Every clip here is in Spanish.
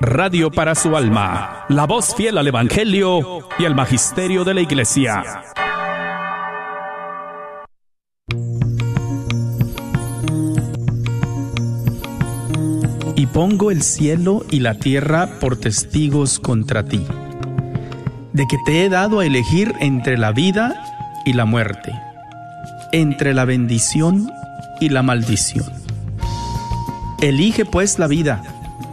Radio para su alma, la voz fiel al Evangelio y al Magisterio de la Iglesia. Y pongo el cielo y la tierra por testigos contra ti, de que te he dado a elegir entre la vida y la muerte, entre la bendición y la maldición. Elige pues la vida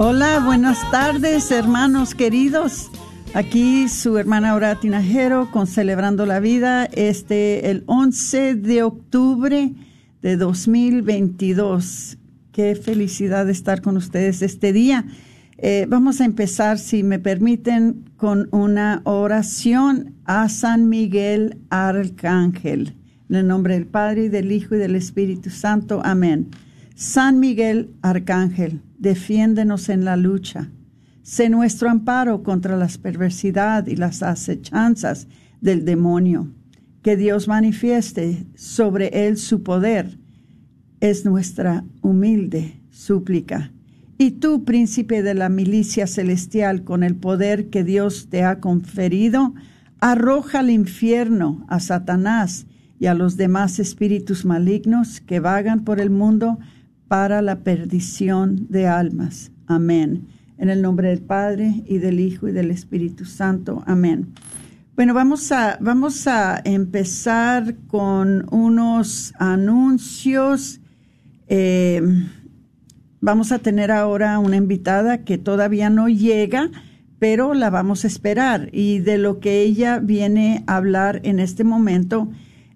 Hola, buenas tardes, hermanos queridos. Aquí su hermana Aura Tinajero con Celebrando la Vida, este el 11 de octubre de 2022. Qué felicidad estar con ustedes este día. Eh, vamos a empezar, si me permiten, con una oración a San Miguel Arcángel. En el nombre del Padre, y del Hijo y del Espíritu Santo. Amén. San Miguel Arcángel, defiéndenos en la lucha. Sé nuestro amparo contra las perversidad y las acechanzas del demonio. Que Dios manifieste sobre él su poder. Es nuestra humilde súplica. Y tú, príncipe de la milicia celestial, con el poder que Dios te ha conferido, arroja al infierno a Satanás y a los demás espíritus malignos que vagan por el mundo para la perdición de almas. Amén. En el nombre del Padre y del Hijo y del Espíritu Santo. Amén. Bueno, vamos a, vamos a empezar con unos anuncios. Eh, vamos a tener ahora una invitada que todavía no llega, pero la vamos a esperar. Y de lo que ella viene a hablar en este momento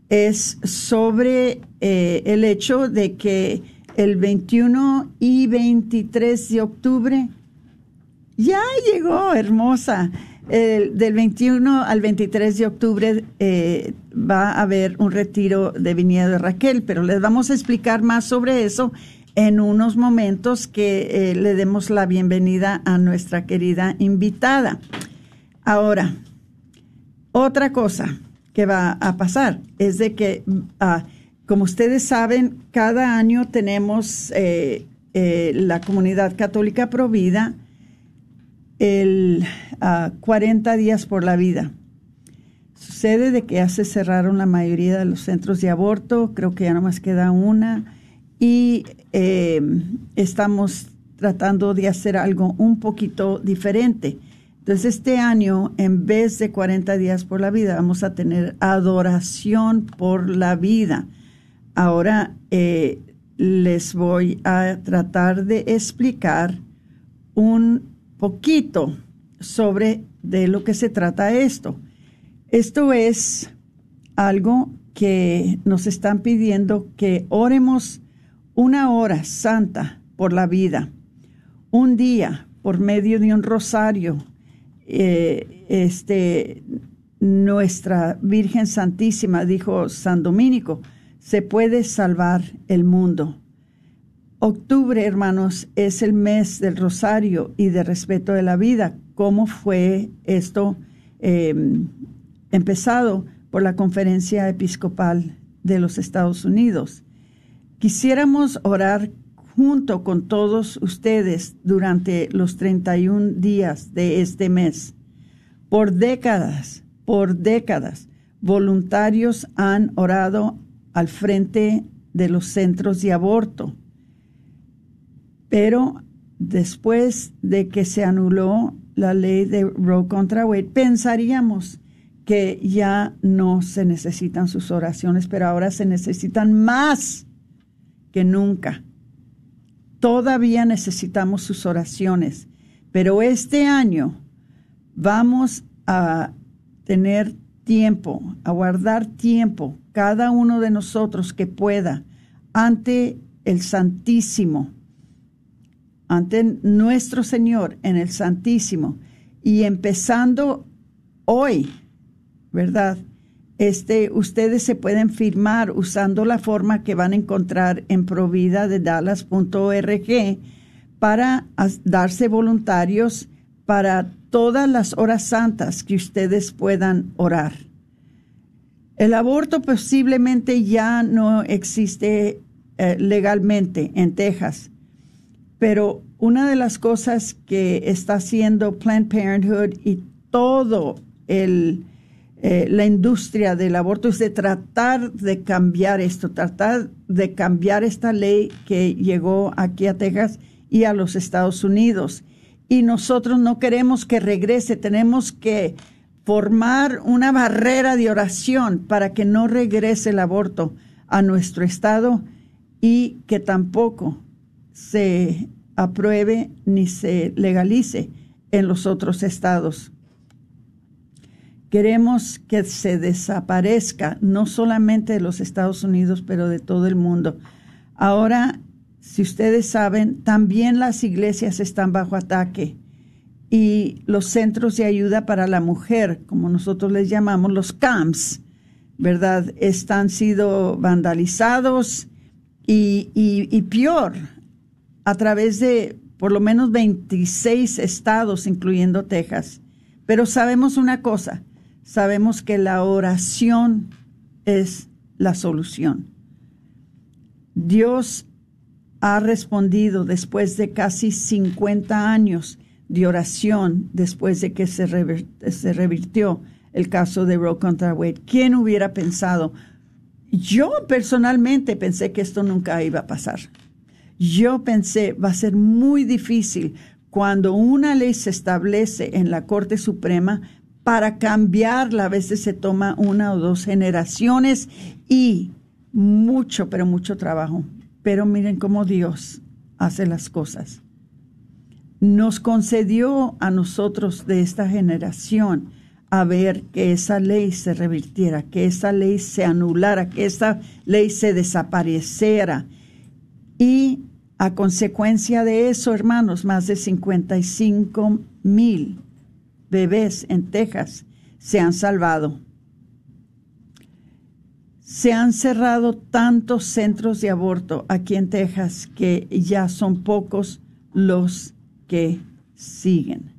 es sobre eh, el hecho de que el 21 y 23 de octubre ya llegó, hermosa. El, del 21 al 23 de octubre eh, va a haber un retiro de viñedo de Raquel, pero les vamos a explicar más sobre eso en unos momentos que eh, le demos la bienvenida a nuestra querida invitada. Ahora, otra cosa que va a pasar es de que, ah, como ustedes saben, cada año tenemos eh, eh, la comunidad católica provida el 40 días por la vida. Sucede de que ya se cerraron la mayoría de los centros de aborto, creo que ya no más queda una, y eh, estamos tratando de hacer algo un poquito diferente. Entonces, este año, en vez de 40 días por la vida, vamos a tener adoración por la vida. Ahora eh, les voy a tratar de explicar un poquito sobre de lo que se trata esto. Esto es algo que nos están pidiendo que oremos una hora santa por la vida, un día por medio de un rosario, eh, este, nuestra Virgen Santísima, dijo San Domínico, se puede salvar el mundo. Octubre, hermanos, es el mes del rosario y de respeto de la vida. ¿Cómo fue esto eh, empezado por la Conferencia Episcopal de los Estados Unidos? Quisiéramos orar junto con todos ustedes durante los 31 días de este mes, por décadas, por décadas, voluntarios han orado al frente de los centros de aborto. Pero después de que se anuló la ley de Roe contra Wade, pensaríamos que ya no se necesitan sus oraciones, pero ahora se necesitan más que nunca. Todavía necesitamos sus oraciones, pero este año vamos a tener tiempo, a guardar tiempo, cada uno de nosotros que pueda, ante el Santísimo, ante nuestro Señor en el Santísimo, y empezando hoy, ¿verdad? Este, ustedes se pueden firmar usando la forma que van a encontrar en provida de dallas.org para darse voluntarios para todas las horas santas que ustedes puedan orar. El aborto posiblemente ya no existe eh, legalmente en Texas, pero una de las cosas que está haciendo Planned Parenthood y todo eh, la industria del aborto es de tratar de cambiar esto, tratar de cambiar esta ley que llegó aquí a Texas y a los Estados Unidos. Y nosotros no queremos que regrese, tenemos que formar una barrera de oración para que no regrese el aborto a nuestro estado y que tampoco se apruebe ni se legalice en los otros estados. Queremos que se desaparezca no solamente de los Estados Unidos, pero de todo el mundo. Ahora si ustedes saben, también las iglesias están bajo ataque y los centros de ayuda para la mujer, como nosotros les llamamos, los camps, ¿verdad? Están sido vandalizados y, y, peor, a través de por lo menos 26 estados, incluyendo Texas. Pero sabemos una cosa, sabemos que la oración es la solución. Dios ha respondido después de casi 50 años de oración, después de que se, se revirtió el caso de Roe contra Wade. ¿Quién hubiera pensado? Yo personalmente pensé que esto nunca iba a pasar. Yo pensé, va a ser muy difícil cuando una ley se establece en la Corte Suprema para cambiarla. A veces se toma una o dos generaciones y mucho, pero mucho trabajo. Pero miren cómo Dios hace las cosas. Nos concedió a nosotros de esta generación a ver que esa ley se revirtiera, que esa ley se anulara, que esa ley se desapareciera. Y a consecuencia de eso, hermanos, más de 55 mil bebés en Texas se han salvado se han cerrado tantos centros de aborto aquí en Texas que ya son pocos los que siguen.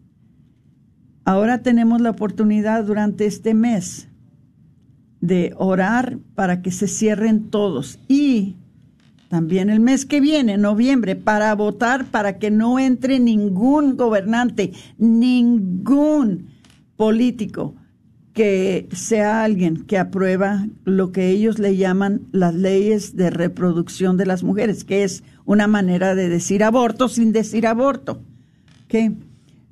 Ahora tenemos la oportunidad durante este mes de orar para que se cierren todos y también el mes que viene, noviembre, para votar para que no entre ningún gobernante, ningún político que sea alguien que aprueba lo que ellos le llaman las leyes de reproducción de las mujeres, que es una manera de decir aborto sin decir aborto.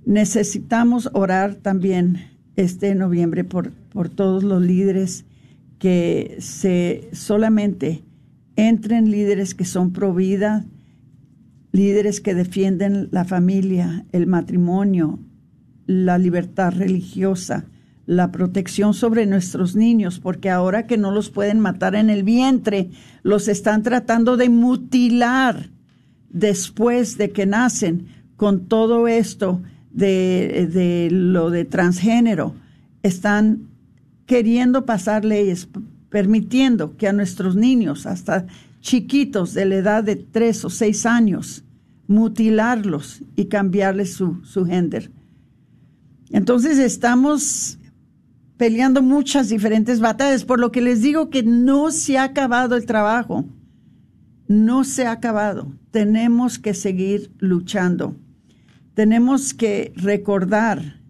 Necesitamos orar también este noviembre por, por todos los líderes que se solamente entren líderes que son pro vida, líderes que defienden la familia, el matrimonio, la libertad religiosa, la protección sobre nuestros niños, porque ahora que no los pueden matar en el vientre, los están tratando de mutilar después de que nacen con todo esto de, de lo de transgénero. Están queriendo pasar leyes permitiendo que a nuestros niños, hasta chiquitos de la edad de tres o seis años, mutilarlos y cambiarles su, su gender. Entonces estamos peleando muchas diferentes batallas, por lo que les digo que no se ha acabado el trabajo, no se ha acabado, tenemos que seguir luchando, tenemos que recordar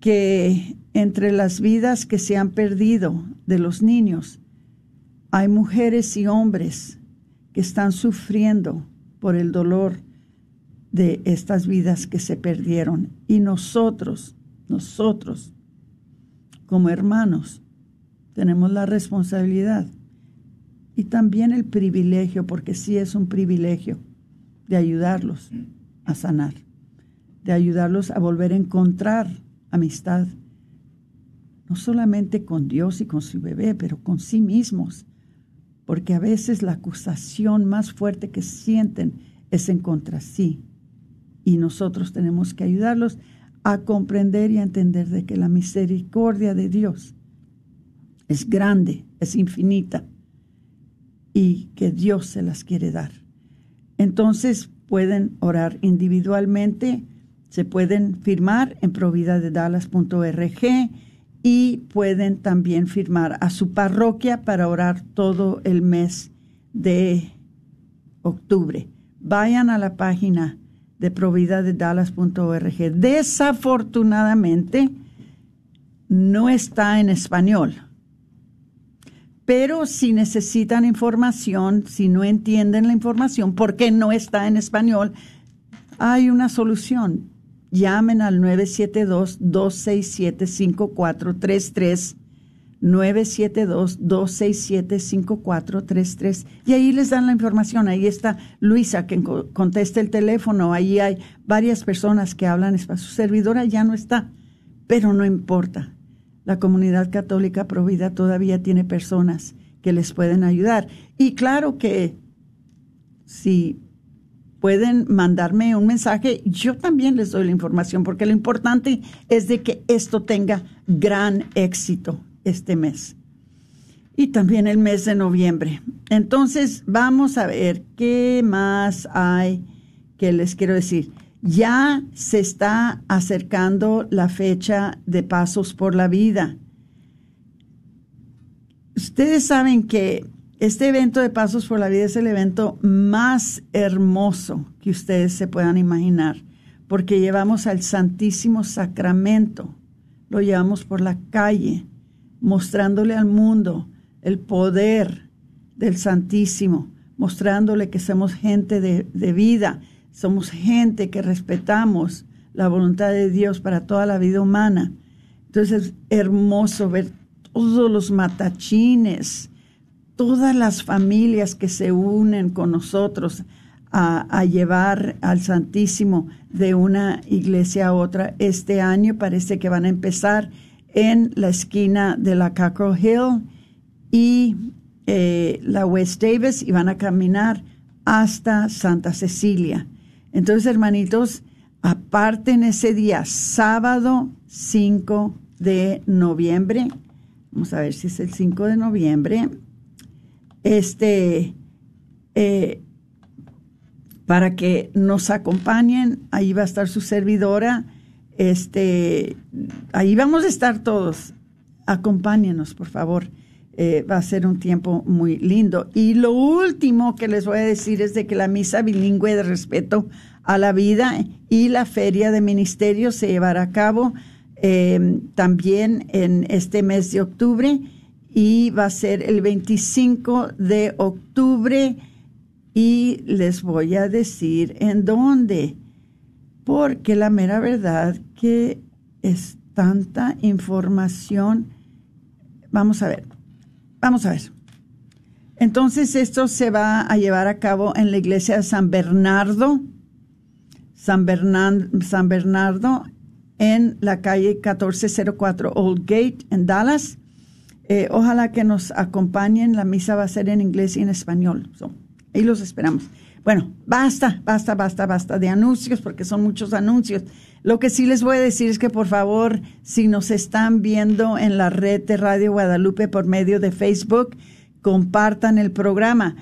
que entre las vidas que se han perdido de los niños, hay mujeres y hombres que están sufriendo por el dolor de estas vidas que se perdieron. Y nosotros, nosotros, como hermanos, tenemos la responsabilidad y también el privilegio, porque sí es un privilegio, de ayudarlos a sanar, de ayudarlos a volver a encontrar amistad, no solamente con Dios y con su bebé, pero con sí mismos, porque a veces la acusación más fuerte que sienten es en contra sí, y nosotros tenemos que ayudarlos a comprender y a entender de que la misericordia de Dios es grande, es infinita, y que Dios se las quiere dar. Entonces pueden orar individualmente, se pueden firmar en providadedallas.org y pueden también firmar a su parroquia para orar todo el mes de octubre. Vayan a la página de providadedallas.org. Desafortunadamente, no está en español. Pero si necesitan información, si no entienden la información, porque no está en español, hay una solución. Llamen al 972-267-5433. 972-267-5433 y ahí les dan la información. Ahí está Luisa que contesta el teléfono. Ahí hay varias personas que hablan español. Su servidora ya no está, pero no importa la comunidad católica provida todavía tiene personas que les pueden ayudar. Y claro que si pueden mandarme un mensaje, yo también les doy la información, porque lo importante es de que esto tenga gran éxito este mes. Y también el mes de noviembre. Entonces, vamos a ver qué más hay que les quiero decir. Ya se está acercando la fecha de Pasos por la Vida. Ustedes saben que este evento de Pasos por la Vida es el evento más hermoso que ustedes se puedan imaginar, porque llevamos al Santísimo Sacramento, lo llevamos por la calle, mostrándole al mundo el poder del Santísimo, mostrándole que somos gente de, de vida, somos gente que respetamos la voluntad de Dios para toda la vida humana. Entonces es hermoso ver todos los matachines, todas las familias que se unen con nosotros a, llevar al Santísimo de una iglesia a otra. Este año parece que van a empezar en la esquina de la Cockrell Hill y eh, la West Davis y van a caminar hasta Santa Cecilia. Entonces, hermanitos, aparten ese día, sábado 5 de noviembre. Vamos a ver si es el 5 de noviembre. Este, eh, para que nos acompañen, ahí va a estar su servidora. Este, ahí vamos a estar todos. Acompáñenos, por favor. Eh, va a ser un tiempo muy lindo. Y lo último que les voy a decir es de que la misa bilingüe de respeto a la vida y la feria de ministerio se llevará a cabo em, también en este mes de octubre y va a ser el 25 de octubre y les voy a decir en dónde, porque la mera verdad que es tanta información. Vamos a ver, Vamos a ver. Entonces esto se va a llevar a cabo en la iglesia de San Bernardo, San, San Bernardo, en la calle 1404 Old Gate en Dallas. Eh, ojalá que nos acompañen. La misa va a ser en inglés y en español. ahí los esperamos. Bueno, basta, basta, basta, basta de anuncios porque son muchos anuncios. Lo que sí les voy a decir es que por favor, si nos están viendo en la red de Radio Guadalupe por medio de Facebook, compartan el programa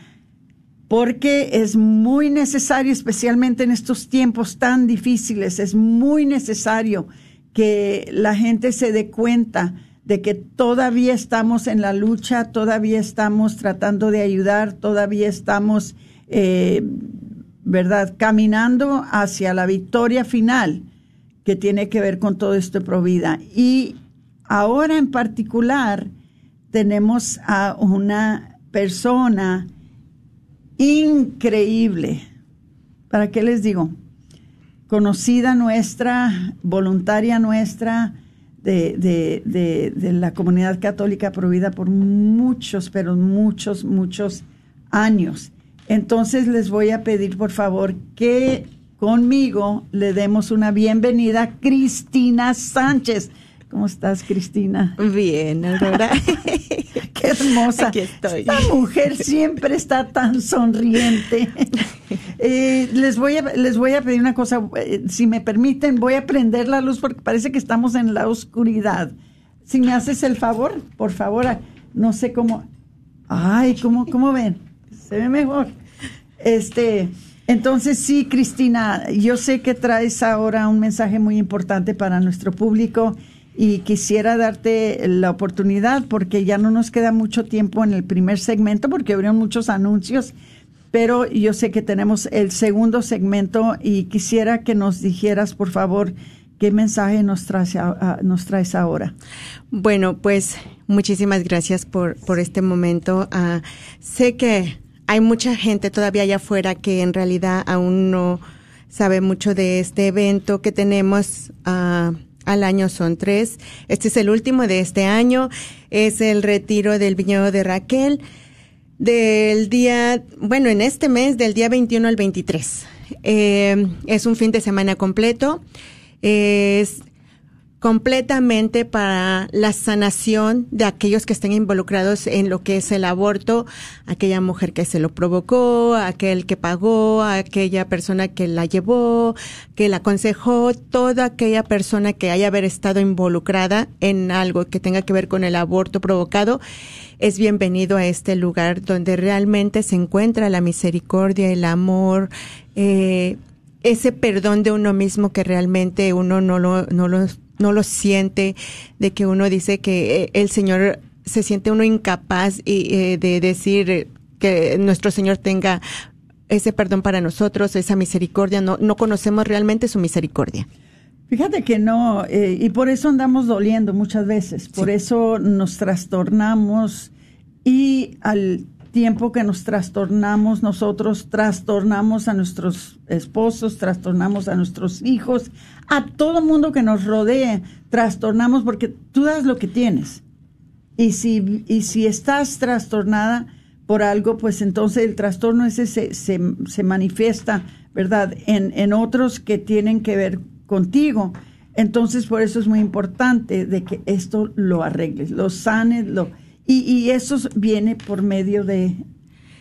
porque es muy necesario, especialmente en estos tiempos tan difíciles, es muy necesario que la gente se dé cuenta de que todavía estamos en la lucha, todavía estamos tratando de ayudar, todavía estamos eh, ¿verdad? Caminando hacia la victoria final que tiene que ver con todo esto de Provida. Y ahora en particular tenemos a una persona increíble. ¿Para qué les digo? Conocida nuestra, voluntaria nuestra, de, de, de, la comunidad católica prohibida por muchos, pero muchos, muchos años. Entonces les voy a pedir, por favor, que conmigo le demos una bienvenida a Cristina Sánchez. ¿Cómo estás, Cristina? Bien, Aurora. Qué hermosa. Aquí estoy. Esta mujer siempre está tan sonriente. Eh, les, voy a, les voy a pedir una cosa, eh, si me permiten, voy a prender la luz porque parece que estamos en la oscuridad. Si me haces el favor, por favor, no sé cómo. Ay, ¿cómo, cómo ven? Se ve mejor. Este, entonces sí, Cristina, yo sé que traes ahora un mensaje muy importante para nuestro público y quisiera darte la oportunidad porque ya no nos queda mucho tiempo en el primer segmento porque abrieron muchos anuncios, pero yo sé que tenemos el segundo segmento y quisiera que nos dijeras, por favor, qué mensaje nos traes, nos traes ahora. Bueno, pues muchísimas gracias por, por este momento. Uh, sé que hay mucha gente todavía allá afuera que en realidad aún no sabe mucho de este evento que tenemos. Uh, al año son tres. Este es el último de este año. Es el retiro del viñedo de Raquel del día, bueno, en este mes, del día 21 al 23. Eh, es un fin de semana completo. Es completamente para la sanación de aquellos que estén involucrados en lo que es el aborto, aquella mujer que se lo provocó, aquel que pagó, aquella persona que la llevó, que la aconsejó, toda aquella persona que haya haber estado involucrada en algo que tenga que ver con el aborto provocado, es bienvenido a este lugar donde realmente se encuentra la misericordia, el amor, eh, ese perdón de uno mismo que realmente uno no lo, no lo no lo siente, de que uno dice que eh, el Señor se siente uno incapaz y, eh, de decir que nuestro Señor tenga ese perdón para nosotros, esa misericordia, no, no conocemos realmente su misericordia. Fíjate que no, eh, y por eso andamos doliendo muchas veces, por eso nos trastornamos y al tiempo que nos trastornamos nosotros, trastornamos a nuestros esposos, trastornamos a nuestros hijos, a todo mundo que nos rodea, trastornamos porque tú das lo que tienes. Y si, y si estás trastornada por algo, pues entonces el trastorno ese se, se, se manifiesta, ¿verdad?, en, en otros que tienen que ver contigo. Entonces, por eso es muy importante de que esto lo arregles, lo sanes, lo y, eso viene por medio de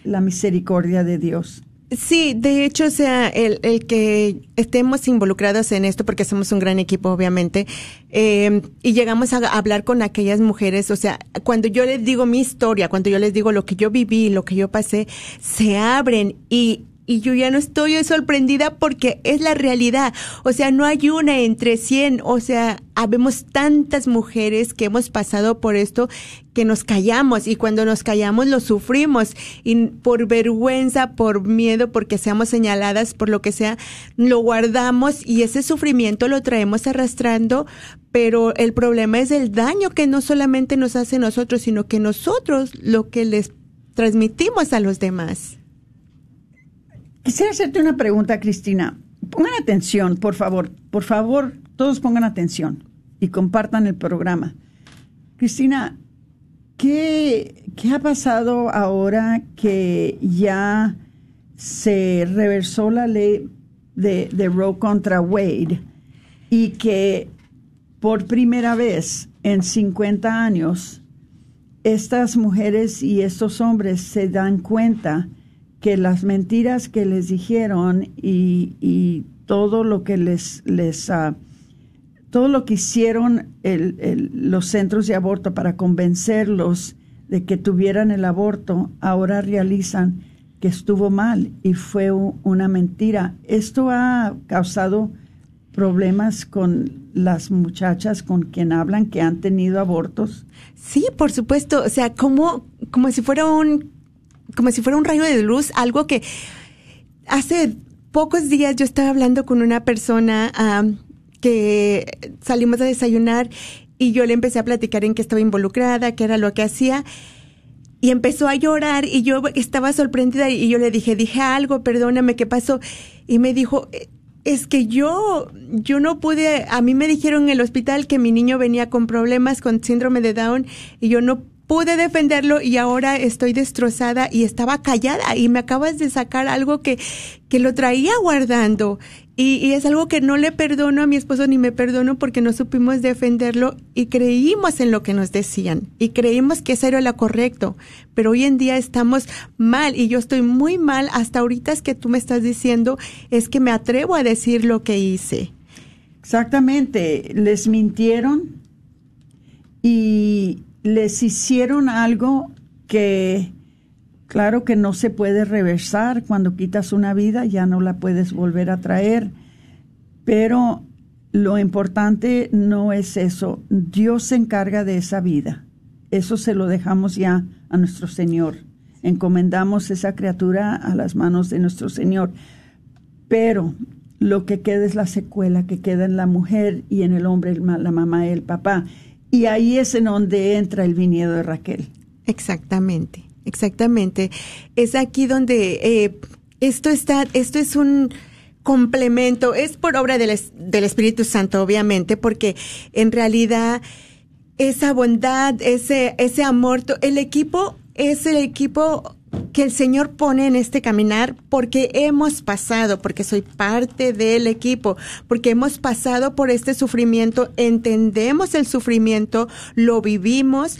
la misericordia de Dios. Sí, de hecho, o sea, el, el, que estemos involucrados en esto, porque somos un gran equipo, obviamente, eh, y llegamos a hablar con aquellas mujeres, o sea, cuando yo les digo mi historia, cuando yo les digo lo que yo viví, lo que yo pasé, se abren y y yo ya no estoy sorprendida porque es la realidad. O sea, no hay una entre cien. O sea, habemos tantas mujeres que hemos pasado por esto que nos callamos y cuando nos callamos lo sufrimos y por vergüenza, por miedo, porque seamos señaladas, por lo que sea, lo guardamos y ese sufrimiento lo traemos arrastrando, pero el problema es el daño que no solamente nos hace nosotros, sino que nosotros lo que les transmitimos a los demás. Quisiera hacerte una pregunta, Cristina. Pongan atención, por favor. Por favor, todos pongan atención y compartan el programa. Cristina, ¿qué, qué ha pasado ahora que ya se reversó la ley de, de Roe contra Wade y que por primera vez en 50 años estas mujeres y estos hombres se dan cuenta que las mentiras que les dijeron y, y todo lo que les, les uh, todo lo que hicieron el, el, los centros de aborto para convencerlos de que tuvieran el aborto, ahora realizan que estuvo mal y fue una mentira. Esto ha causado problemas con las muchachas con quien hablan que han tenido abortos. Sí, por supuesto. O sea, como, como si fuera un como si fuera un rayo de luz, algo que hace pocos días yo estaba hablando con una persona que salimos a desayunar y yo le empecé a platicar en qué estaba involucrada, qué era lo que hacía y empezó a llorar y yo estaba sorprendida y yo le dije, dije algo, perdóname, ¿qué pasó? Y me dijo, es que yo, yo no pude, a mí me dijeron en el hospital que mi niño venía con problemas, con síndrome de Down, y yo no pude defenderlo y ahora estoy destrozada y estaba callada y me acabas de sacar algo que, que lo traía guardando y, es algo que no le perdono a mi esposo ni me perdono porque no supimos defenderlo y creímos en lo que nos decían y creímos que eso era lo correcto. Pero hoy en día estamos mal y yo estoy muy mal. Hasta ahorita es que tú me estás diciendo es que me atrevo a decir lo que hice. Exactamente. Les mintieron y les hicieron algo que Claro que no se puede reversar. Cuando quitas una vida ya no la puedes volver a traer. Pero lo importante no es eso. Dios se encarga de esa vida. Eso se lo dejamos ya a nuestro Señor. Encomendamos esa criatura a las manos de nuestro Señor. Pero lo que queda es la secuela que queda en la mujer y en el hombre, la mamá y el papá. Y ahí es en donde entra el viñedo de Raquel. Exactamente. Exactamente. Es aquí donde eh, esto está, esto es un complemento, es por obra del, del Espíritu Santo, obviamente, porque en realidad esa bondad, ese, ese amor, el equipo es el equipo que el Señor pone en este caminar porque hemos pasado, porque soy parte del equipo, porque hemos pasado por este sufrimiento, entendemos el sufrimiento, lo vivimos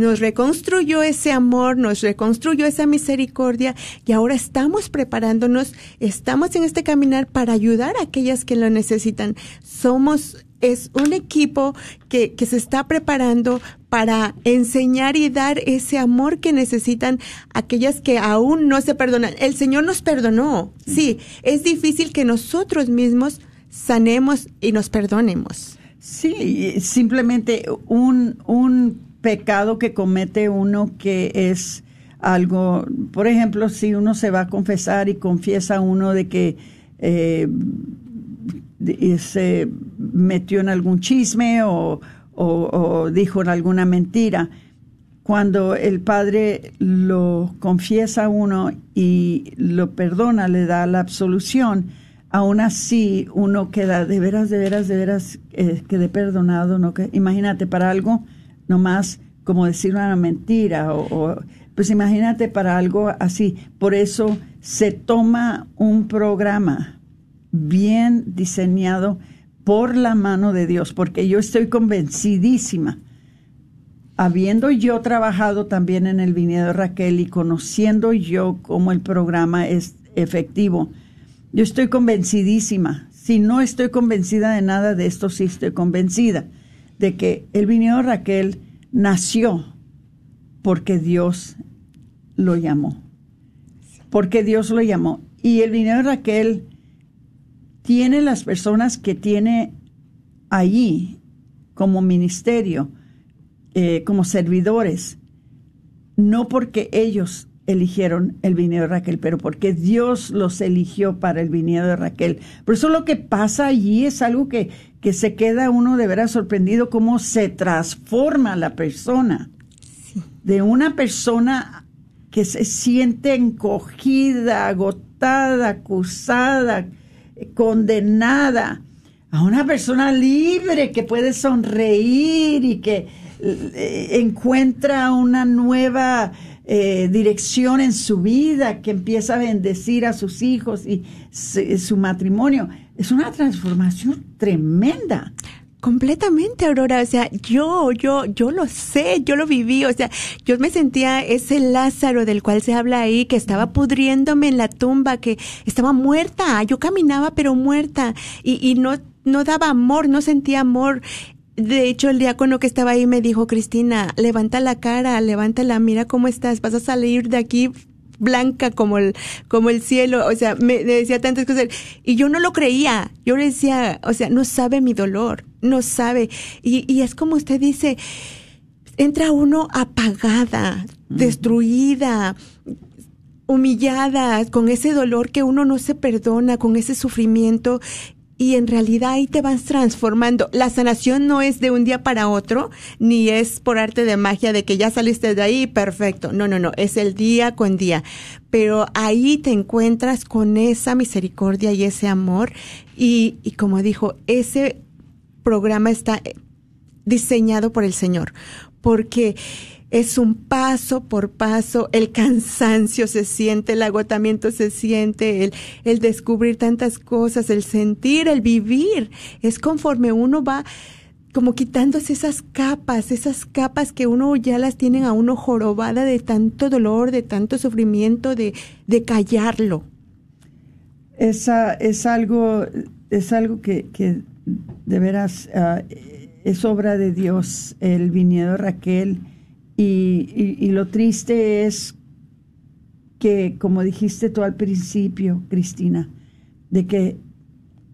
nos reconstruyó ese amor, nos reconstruyó esa misericordia y ahora estamos preparándonos, estamos en este caminar para ayudar a aquellas que lo necesitan. Somos es un equipo que, que, se está preparando para enseñar y dar ese amor que necesitan aquellas que aún no se perdonan. El Señor nos perdonó. Sí, es difícil que nosotros mismos sanemos y nos perdonemos. Sí, simplemente un, un pecado que comete uno que es algo, por ejemplo, si uno se va a confesar y confiesa uno de que eh, se metió en algún chisme o, o, dijo alguna mentira, cuando el padre lo confiesa uno y lo perdona, le da la absolución, aún así uno queda de veras, de veras, de veras, eh, quede perdonado, ¿no? Que, imagínate, para algo más como decir una mentira o, pues imagínate para algo así. Por eso se toma un programa bien diseñado por la mano de Dios, porque yo estoy convencidísima, habiendo yo trabajado también en el viñedo Raquel y conociendo yo cómo el programa es efectivo, yo estoy convencidísima. Si no estoy convencida de nada de esto, sí estoy convencida de que el viñedo Raquel nació porque Dios lo llamó. Porque Dios lo llamó. Y el viñedo Raquel tiene las personas que tiene allí como ministerio, eh, como servidores, no porque ellos eligieron el viñedo de Raquel, pero porque Dios los eligió para el viñedo de Raquel. Por eso lo que pasa allí es algo que, que se queda uno de veras sorprendido cómo se transforma la persona. De una persona que se siente encogida, agotada, acusada, condenada, a una persona libre que puede sonreír y que eh, encuentra una nueva eh, dirección en su vida, que empieza a bendecir a sus hijos y su, matrimonio. Es una transformación tremenda. Completamente, Aurora. O sea, yo, yo, yo lo sé, yo lo viví. O sea, yo me sentía ese Lázaro del cual se habla ahí, que estaba pudriéndome en la tumba, que estaba muerta. Yo caminaba, pero muerta. Y, y no, no daba amor, no sentía amor. De hecho, el diácono que estaba ahí me dijo, Cristina, levanta la cara, levántala, mira cómo estás, vas a salir de aquí blanca como el, como el cielo, o sea, me, decía tantas cosas y yo no lo creía, yo le decía, o sea, no sabe mi dolor, no sabe, y, y es como usted dice, entra uno apagada, destruida, humillada, con ese dolor que uno no se perdona, con ese sufrimiento y en realidad ahí te vas transformando. La sanación no es de un día para otro, ni es por arte de magia de que ya saliste de ahí, perfecto. No, no, no, es el día con día. Pero ahí te encuentras con esa misericordia y ese amor y, y como dijo, ese programa está diseñado por el Señor, porque es un paso por paso, el cansancio se siente, el agotamiento se siente, el, el descubrir tantas cosas, el sentir, el vivir. Es conforme uno va como quitándose esas capas, esas capas que uno ya las tienen a uno jorobada de tanto dolor, de tanto sufrimiento, de, de callarlo. Esa, es algo, es algo que de veras uh, es obra de Dios, el viñedo Raquel. Y, lo triste es que, como dijiste tú al principio, Cristina, de que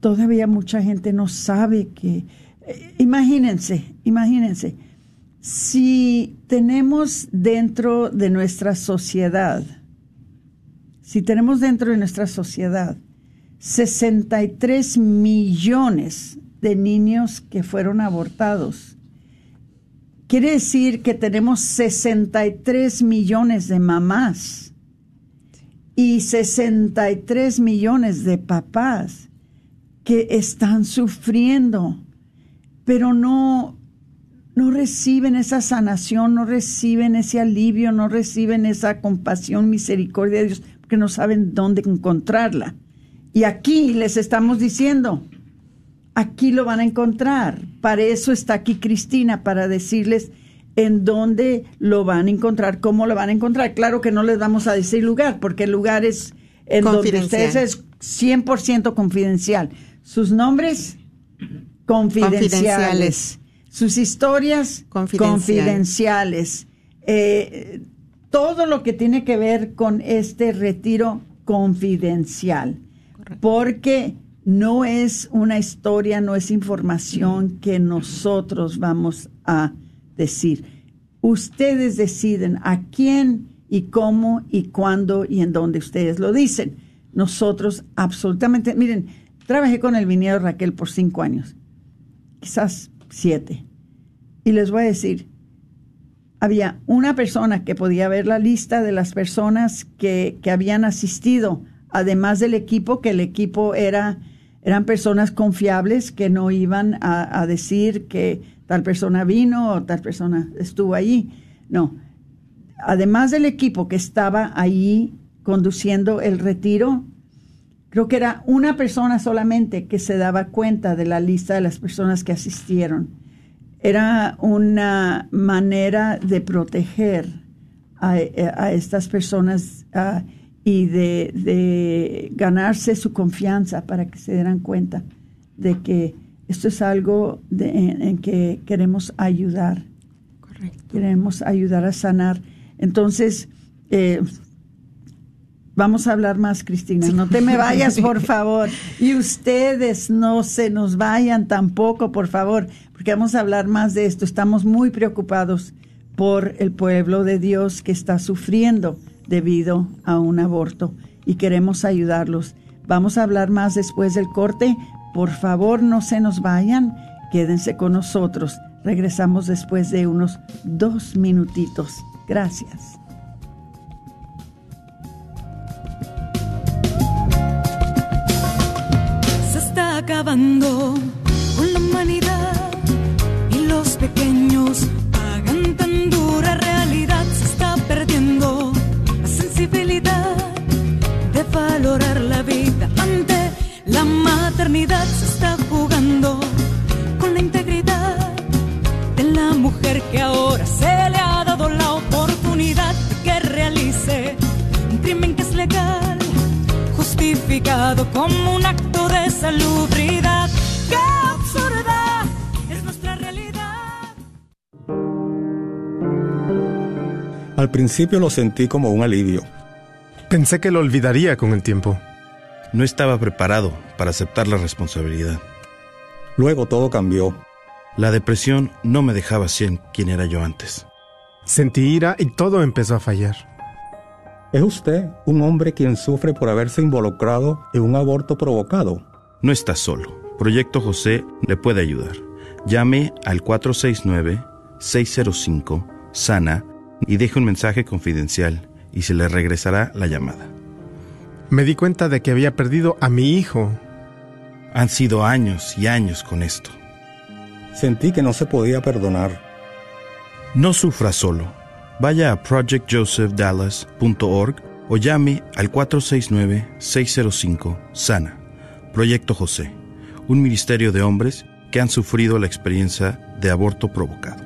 todavía mucha gente no sabe que... Eh, imagínense, imagínense, si tenemos dentro de nuestra sociedad, si tenemos dentro de nuestra sociedad 63 millones de niños que fueron abortados, Quiere decir que tenemos 63 millones de mamás y 63 millones de papás que están sufriendo, pero no, no reciben esa sanación, no reciben ese alivio, no reciben esa compasión, misericordia de Dios, porque no saben dónde encontrarla. Y aquí les estamos diciendo, aquí lo van a encontrar. Para eso está aquí Cristina, para decirles en dónde lo van a encontrar, cómo lo van a encontrar. Claro que no les vamos a decir lugar, porque el lugar es en donde ustedes es 100% confidencial. Sus nombres, confidenciales. Sus historias, confidenciales. Eh, todo lo que tiene que ver con este retiro confidencial. Porque no es una historia, no es información que nosotros vamos a decir. Ustedes deciden a quién y cómo y cuándo y en dónde ustedes lo dicen. Nosotros absolutamente, miren, trabajé con el viñedo Raquel por cinco años, quizás siete. Y les voy a decir, había una persona que podía ver la lista de las personas que, que habían asistido, además del equipo, que el equipo era eran personas confiables que no iban a, decir que tal persona vino o tal persona estuvo allí. No. Además del equipo que estaba ahí conduciendo el retiro, creo que era una persona solamente que se daba cuenta de la lista de las personas que asistieron. Era una manera de proteger a, estas personas y de, ganarse su confianza para que se dieran cuenta de que esto es algo en, que queremos ayudar. Correcto. Queremos ayudar a sanar. Entonces, eh, vamos a hablar más, Cristina. No te me vayas, por favor. Y ustedes no se nos vayan tampoco, por favor, porque vamos a hablar más de esto. Estamos muy preocupados por el pueblo de Dios que está sufriendo debido a un aborto y queremos ayudarlos. Vamos a hablar más después del corte. Por favor, no se nos vayan, quédense con nosotros. Regresamos después de unos dos minutitos. Gracias. Se está acabando la maternidad se está jugando con la integridad de la mujer que ahora se le ha dado la oportunidad de que realice un crimen que es legal, justificado como un acto de salubridad. ¡Qué absurda es nuestra realidad! Al principio lo sentí como un alivio Pensé que lo olvidaría con el tiempo. No estaba preparado para aceptar la responsabilidad. Luego todo cambió. La depresión no me dejaba ser quien era yo antes. Sentí ira y todo empezó a fallar. ¿Es usted un hombre quien sufre por haberse involucrado en un aborto provocado? No está solo. Proyecto José le puede ayudar. Llame al 469-605-SANA y deje un mensaje confidencial y se le regresará la llamada. Me di cuenta de que había perdido a mi hijo. Han sido años y años con esto. Sentí que no se podía perdonar. No sufra solo. Vaya a projectjosephdallas.org o llame al 469-605-SANA. Proyecto José, un ministerio de hombres que han sufrido la experiencia de aborto provocado.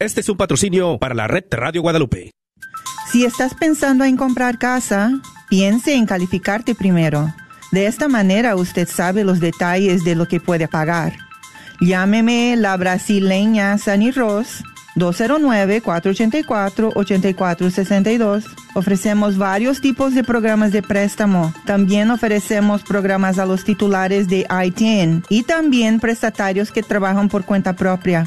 Este es un patrocinio para la red Radio Guadalupe. Si estás pensando en comprar casa, piense en calificarte primero. De esta manera usted sabe los detalles de lo que puede pagar. Llámeme la brasileña Sunny Ross 209-484-8462. Ofrecemos varios tipos de programas de préstamo. También ofrecemos programas a los titulares de ITIN y también prestatarios que trabajan por cuenta propia.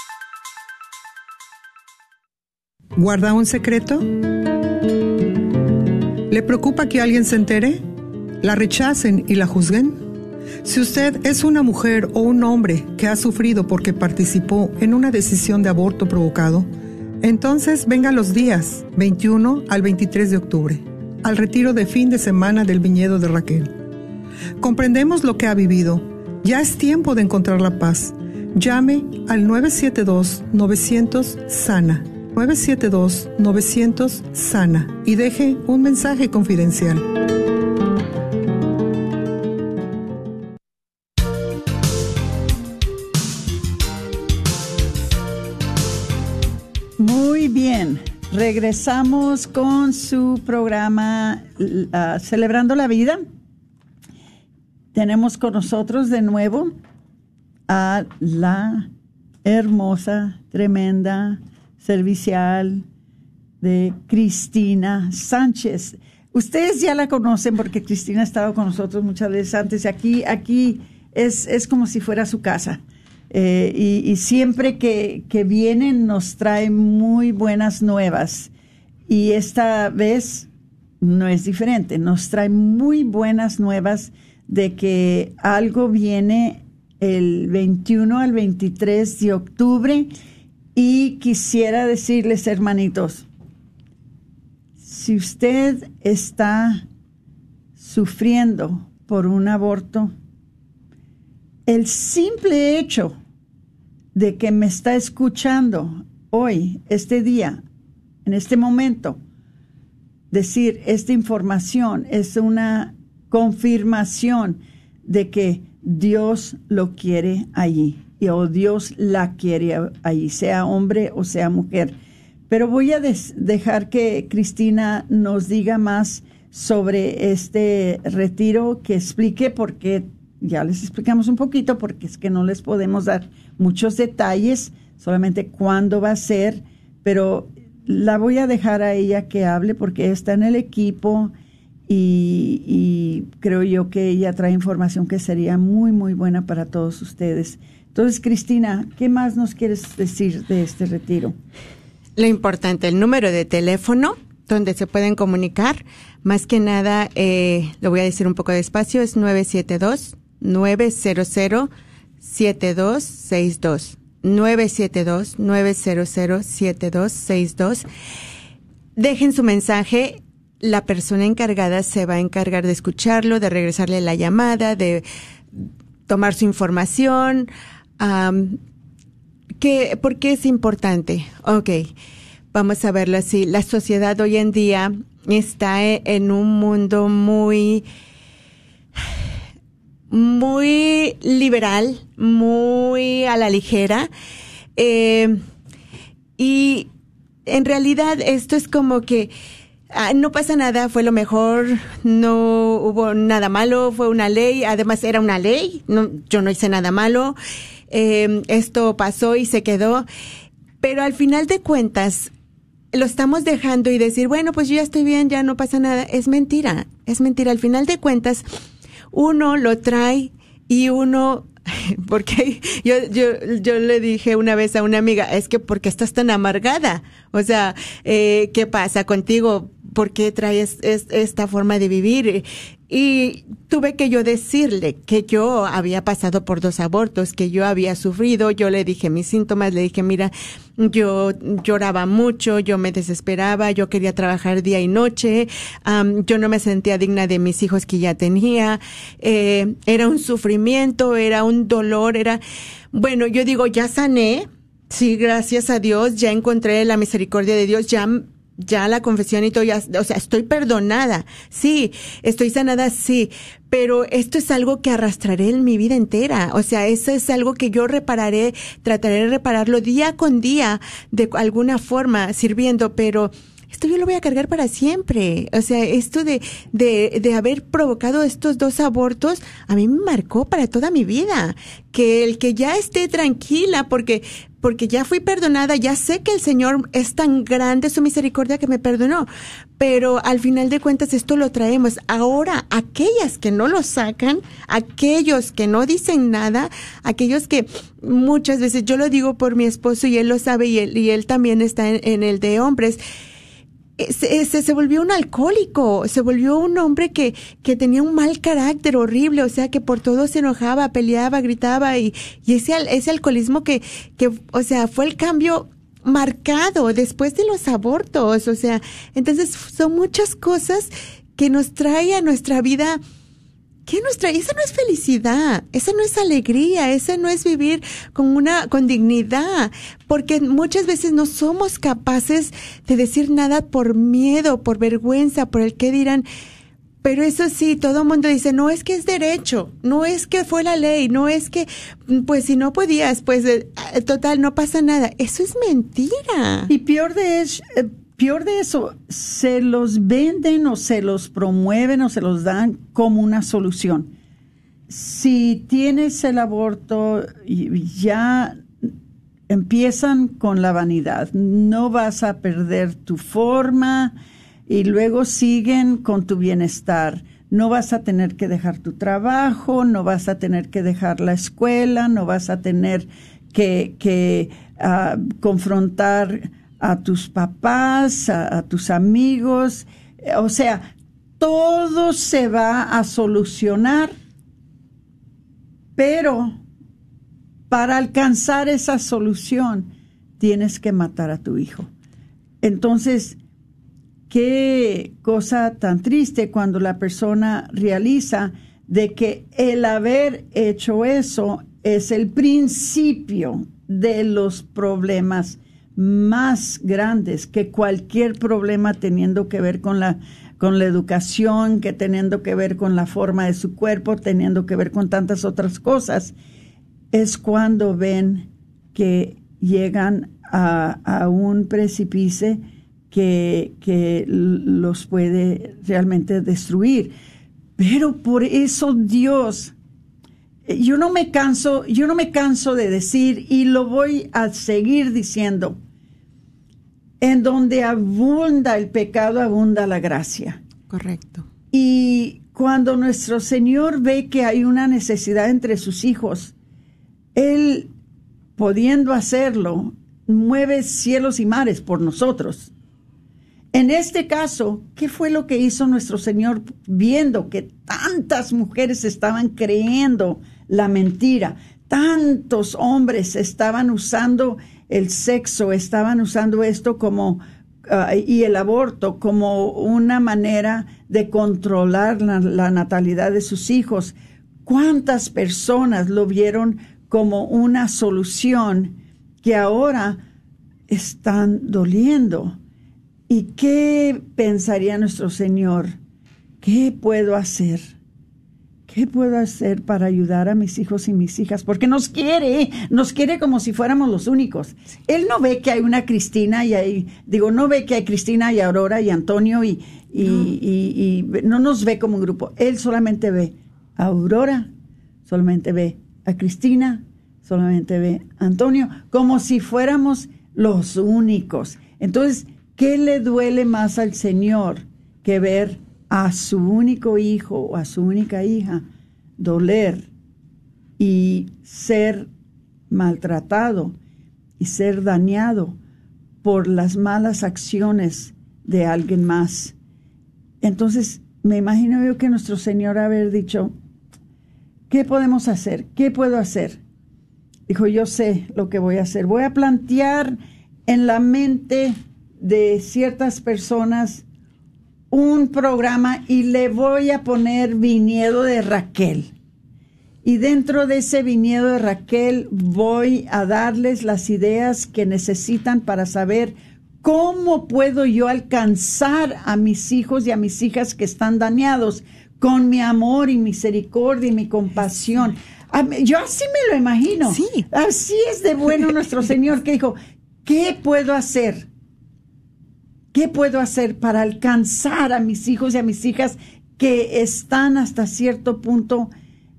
¿Guarda un secreto? ¿Le preocupa que alguien se entere? ¿La rechacen y la juzguen? Si usted es una mujer o un hombre que ha sufrido porque participó en una decisión de aborto provocado, entonces venga los días 21 al 23 de octubre, al retiro de fin de semana del viñedo de Raquel. Comprendemos lo que ha vivido. Ya es tiempo de encontrar la paz. Llame al 972-900-SANA 972-900 Sana y deje un mensaje confidencial. Muy bien, regresamos con su programa uh, Celebrando la Vida. Tenemos con nosotros de nuevo a la hermosa, tremenda, servicial de Cristina Sánchez. Ustedes ya la conocen porque Cristina ha estado con nosotros muchas veces antes. Aquí, aquí es, es como si fuera su casa. Eh, y, siempre que, que nos trae muy buenas nuevas. Y esta vez no es diferente. Nos trae muy buenas nuevas de que algo viene el 21 al 23 de octubre y quisiera decirles, hermanitos, si usted está sufriendo por un aborto, el simple hecho de que me está escuchando hoy, este día, en este momento, decir esta información es una confirmación de que Dios lo quiere allí y o Dios la quiere ahí, sea hombre o sea mujer. Pero voy a dejar que Cristina nos diga más sobre este retiro, que explique porque ya les explicamos un poquito, porque es que no les podemos dar muchos detalles, solamente cuándo va a ser, pero la voy a dejar a ella que hable porque está en el equipo y creo yo que ella trae información que sería muy, muy buena para todos ustedes. Entonces, Cristina, ¿qué más nos quieres decir de este retiro? Lo importante, el número de teléfono donde se pueden comunicar, más que nada, eh, lo voy a decir un poco despacio, es 972-900-7262. 972-900-7262. dejen su mensaje. La persona encargada se va a encargar de escucharlo, de regresarle la llamada, de tomar su información. Um, ¿qué, ¿Por qué es importante? Ok, vamos a verlo así. La sociedad hoy en día está e, en un mundo muy muy liberal, muy a la ligera. Eh, y en realidad esto es como que ah, no pasa nada, fue lo mejor, no hubo nada malo, fue una ley, además era una ley, no, yo no hice nada malo, eh, esto pasó y se quedó, pero al final de cuentas lo estamos dejando y decir, bueno, pues yo ya estoy bien, ya no pasa nada, es mentira, es mentira, al final de cuentas uno lo trae y uno porque yo, yo, yo le dije una vez a una amiga, es que porque estás tan amargada, o sea, eh, ¿qué pasa contigo? ¿Por qué traes esta forma de vivir? Y tuve que yo decirle que yo había pasado por dos abortos, que yo había sufrido, yo le dije mis síntomas, le dije, mira, yo lloraba mucho, yo me desesperaba, yo quería trabajar día y noche, yo no me sentía digna de mis hijos que ya tenía, eh, era un sufrimiento, era un dolor, era, bueno, yo digo, ya sané, sí, gracias a Dios, ya encontré la misericordia de Dios, ya ya la confesión y todo, ya, o sea, estoy perdonada, sí, estoy sanada, sí, pero esto es algo que arrastraré en mi vida entera, o sea, eso es algo que yo repararé, trataré de repararlo día con día, de alguna forma, sirviendo, pero esto yo lo voy a cargar para siempre. O sea, esto de, de, de haber provocado estos dos abortos, a mí me marcó para toda mi vida. Que el que ya esté tranquila, porque, porque ya fui perdonada, ya sé que el Señor es tan grande su misericordia que me perdonó. Pero al final de cuentas esto lo traemos. Ahora, aquellas que no lo sacan, aquellos que no dicen nada, aquellos que muchas veces, yo lo digo por mi esposo y él lo sabe y él, y él también está en el de hombres, se, se, volvió un alcohólico, se volvió un hombre que, que tenía un mal carácter horrible, o sea, que por todo se enojaba, peleaba, gritaba y, y ese, ese alcoholismo que, que, o sea, fue el cambio marcado después de los abortos, o sea, entonces son muchas cosas que nos trae a nuestra vida ¿Qué nos trae? Esa no es felicidad, esa no es alegría, esa no es vivir con una, con dignidad, porque muchas veces no somos capaces de decir nada por miedo, por vergüenza, por el que dirán. Pero eso sí, todo el mundo dice, no es que es derecho, no es que fue la ley, no es que, pues si no podías, pues eh, total, no pasa nada. Eso es mentira. Y peor de eso, eh, peor de eso, se los venden o se los promueven o se los dan como una solución. Si tienes el aborto, ya empiezan con la vanidad. No vas a perder tu forma y luego siguen con tu bienestar. No vas a tener que dejar tu trabajo, no vas a tener que dejar la escuela, no vas a tener que, ah, confrontar a tus papás, a, tus amigos, o sea, todo se va a solucionar, pero para alcanzar esa solución tienes que matar a tu hijo. Entonces, qué cosa tan triste cuando la persona realiza de que el haber hecho eso es el principio de los problemas más grandes que cualquier problema teniendo que ver con la con la educación, que teniendo que ver con la forma de su cuerpo, teniendo que ver con tantas otras cosas, es cuando ven que llegan a, un precipicio que, que los puede realmente destruir. Pero por eso Dios yo no me canso, yo no me canso de decir y lo voy a seguir diciendo. En donde abunda el pecado, abunda la gracia. Correcto. Y cuando nuestro Señor ve que hay una necesidad entre sus hijos, Él, pudiendo hacerlo, mueve cielos y mares por nosotros. En este caso, ¿qué fue lo que hizo nuestro Señor viendo que tantas mujeres estaban creyendo la mentira? Tantos hombres estaban usando el sexo, estaban usando esto como ah, y el aborto como una manera de controlar la, la natalidad de sus hijos. ¿Cuántas personas lo vieron como una solución que ahora están doliendo? ¿Y qué pensaría nuestro Señor? ¿Qué puedo hacer? ¿Qué puedo hacer para ayudar a mis hijos y mis hijas? Porque nos quiere, nos quiere como si fuéramos los únicos. Él no ve que hay una Cristina y hay, digo, no ve que hay Cristina y Aurora y Antonio y, y, no. y, y no nos ve como un grupo. Él solamente ve a Aurora, solamente ve a Cristina, solamente ve a Antonio, como si fuéramos los únicos. Entonces, ¿qué le duele más al Señor que ver a su único hijo o a su única hija doler y ser maltratado y ser dañado por las malas acciones de alguien más? Entonces, me imagino yo que nuestro Señor haber dicho, ¿qué podemos hacer? ¿Qué puedo hacer? Dijo, yo sé lo que voy a hacer. Voy a plantear en la mente de ciertas personas un programa y le voy a poner viñedo de Raquel. Y dentro de ese viñedo de Raquel voy a darles las ideas que necesitan para saber cómo puedo yo alcanzar a mis hijos y a mis hijas que están dañados con mi amor y misericordia y mi compasión. Yo así me lo imagino. Sí. Así es de bueno nuestro Señor que dijo, ¿qué puedo hacer? ¿Qué puedo hacer para alcanzar a mis hijos y a mis hijas que están hasta cierto punto,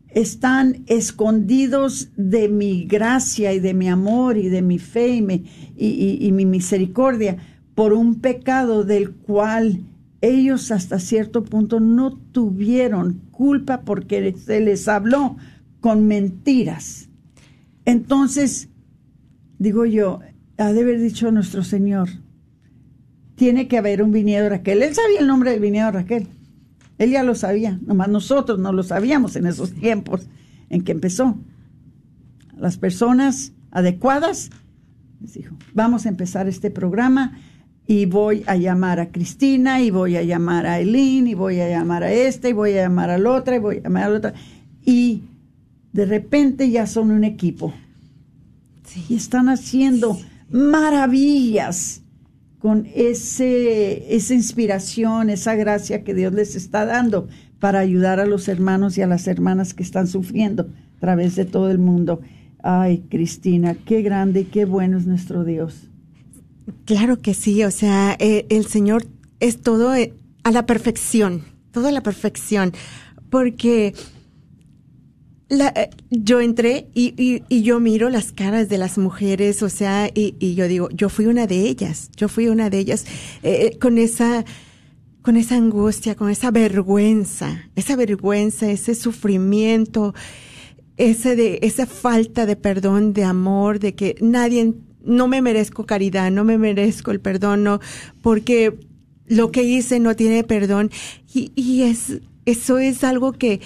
están escondidos de mi gracia y de mi amor y de mi fe y y mi misericordia por un pecado del cual ellos hasta cierto punto no tuvieron culpa porque se les habló con mentiras. Entonces, digo yo, ha de haber dicho nuestro Señor, tiene que haber un viñedo Raquel. Él sabía el nombre del viñedo Raquel. Él ya lo sabía, nomás nosotros no lo sabíamos en esos tiempos en que empezó. Las personas adecuadas, les dijo, vamos a empezar este programa y voy a llamar a Cristina y voy a llamar a Eileen y voy a llamar a esta y voy a llamar a la otra y voy a llamar a la otra. Y de repente ya son un equipo. Sí. Y están haciendo maravillas con ese, esa inspiración, esa gracia que Dios les está dando para ayudar a los hermanos y a las hermanas que están sufriendo a través de todo el mundo. Ay, Cristina, qué grande qué bueno es nuestro Dios. Claro que sí, o sea, eh, el Señor es todo eh, a la perfección, todo a la perfección, porque eh, yo entré y, y, yo miro las caras de las mujeres, o sea, y, yo digo, yo fui una de ellas, yo fui una de ellas eh, con esa con esa angustia, con esa vergüenza, esa vergüenza, ese sufrimiento, ese de esa falta de perdón, de amor, de que nadie no me merezco caridad, no me merezco el perdón, no, porque lo que hice no tiene perdón. Y, y es eso es algo que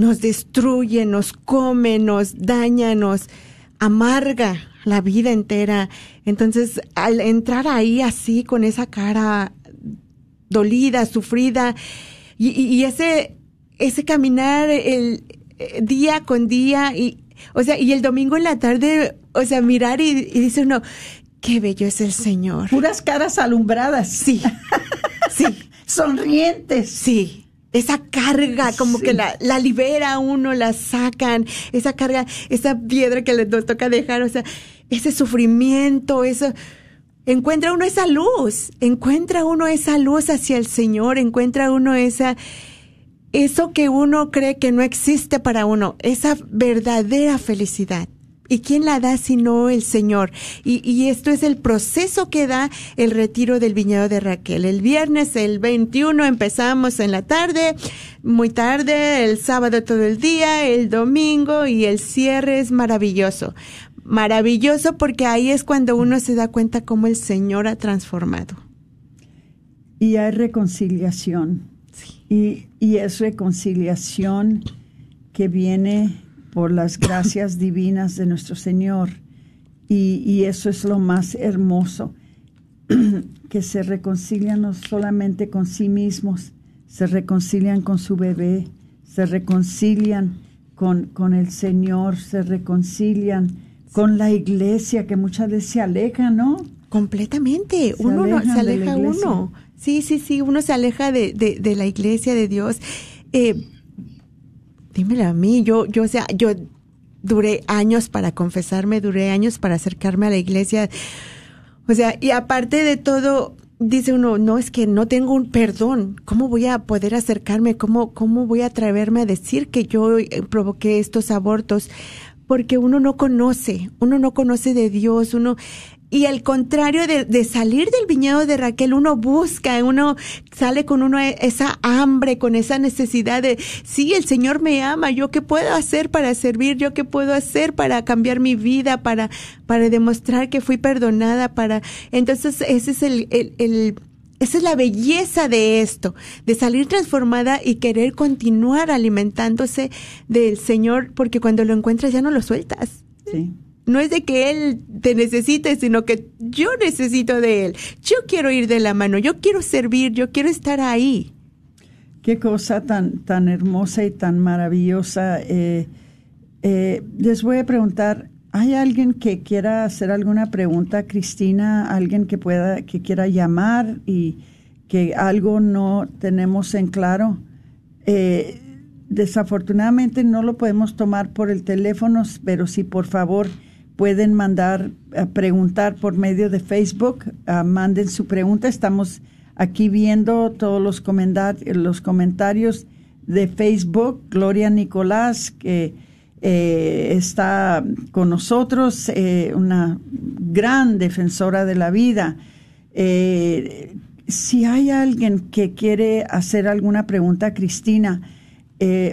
nos destruye, nos come, nos daña, nos amarga la vida entera. Entonces, al entrar ahí así, con esa cara dolida, sufrida, y, y, ese, ese caminar el, el, día con día, y, o sea, y el domingo en la tarde, o sea, mirar y, y dice uno, qué bello es el Señor. Puras caras alumbradas. Sí, sí. Sonrientes. Sí esa carga como sí. que la, la libera uno, la sacan, esa carga, esa piedra que les nos toca dejar, o sea, ese sufrimiento, eso, encuentra uno esa luz, encuentra uno esa luz hacia el Señor, encuentra uno esa, eso que uno cree que no existe para uno, esa verdadera felicidad. ¿Y quién la da sino el Señor? Y, y, esto es el proceso que da el retiro del viñedo de Raquel. El viernes, el 21, empezamos en la tarde, muy tarde, el sábado todo el día, el domingo y el cierre es maravilloso. Maravilloso porque ahí es cuando uno se da cuenta cómo el Señor ha transformado. Y hay reconciliación. Sí. Y, y es reconciliación que viene por las gracias divinas de nuestro Señor. Y, y, eso es lo más hermoso. que se reconcilian no solamente con sí mismos, se reconcilian con su bebé, se reconcilian con, con el Señor, se reconcilian con la iglesia, que muchas veces se aleja, ¿no? Completamente, uno no, se aleja uno. Sí, sí, sí, uno se aleja de, de, de la iglesia de Dios. Eh, dímelo a mí, yo, yo, o sea, yo duré años para confesarme, duré años para acercarme a la iglesia. O sea, y aparte de todo, dice uno, no, es que no tengo un perdón. ¿Cómo voy a poder acercarme? ¿Cómo, cómo voy a atreverme a decir que yo eh, provoqué estos abortos? Porque uno no conoce, uno no conoce de Dios, uno, y al contrario de, de, salir del viñedo de Raquel, uno busca, uno sale con uno esa hambre, con esa necesidad de, sí, el Señor me ama, yo qué puedo hacer para servir, yo qué puedo hacer para cambiar mi vida, para, para demostrar que fui perdonada, para, entonces ese es el, el, el esa es la belleza de esto, de salir transformada y querer continuar alimentándose del Señor, porque cuando lo encuentras ya no lo sueltas. Sí no es de que Él te necesite, sino que yo necesito de Él. Yo quiero ir de la mano, yo quiero servir, yo quiero estar ahí. Qué cosa tan, tan hermosa y tan maravillosa. Eh, eh, les voy a preguntar, ¿hay alguien que quiera hacer alguna pregunta, Cristina? ¿Alguien que pueda, que quiera llamar y que algo no tenemos en claro? Eh, desafortunadamente no lo podemos tomar por el teléfono, pero sí, por favor, pueden mandar a preguntar por medio de Facebook, uh, manden su pregunta. Estamos aquí viendo todos los, los comentarios de Facebook. Gloria Nicolás, que eh, está con nosotros, eh, una gran defensora de la vida. Eh, si hay alguien que quiere hacer alguna pregunta, Cristina,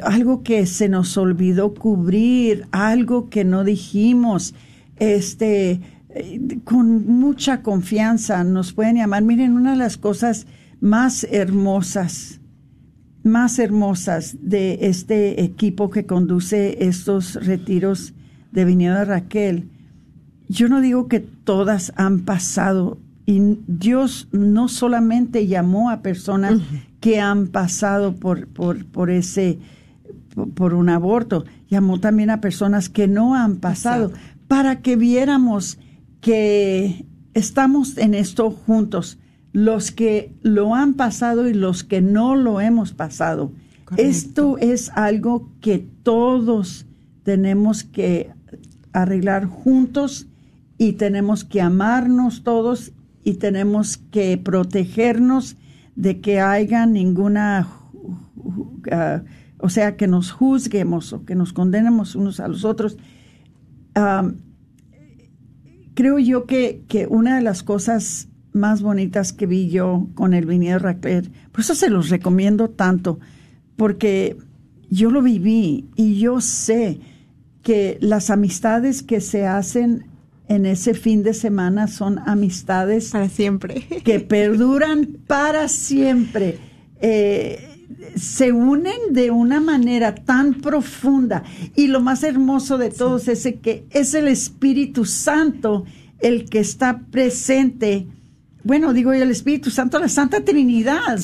algo que se nos olvidó cubrir, algo que no dijimos, este, con mucha confianza nos pueden llamar. Miren, una de las cosas más hermosas, más hermosas de este equipo que conduce estos retiros de Viñedo de Raquel, yo no digo que todas han pasado y Dios no solamente llamó a personas que han pasado por, por, por ese por un aborto, llamó también a personas que no han pasado, para que viéramos que estamos en esto juntos, los que lo han pasado y los que no lo hemos pasado. Esto es algo que todos tenemos que arreglar juntos y tenemos que amarnos todos y tenemos que protegernos de que haya ninguna, uh, o sea, que nos juzguemos o que nos condenemos unos a los otros creo yo que, que, una de las cosas más bonitas que vi yo con el viñedo Raquel, por eso se los recomiendo tanto, porque yo lo viví y yo sé que las amistades que se hacen en ese fin de semana son amistades para siempre, que perduran para siempre. Eh, se unen de una manera tan profunda y lo más hermoso de todos es que es el Espíritu Santo el que está presente. Bueno, digo yo el Espíritu Santo, la Santa Trinidad.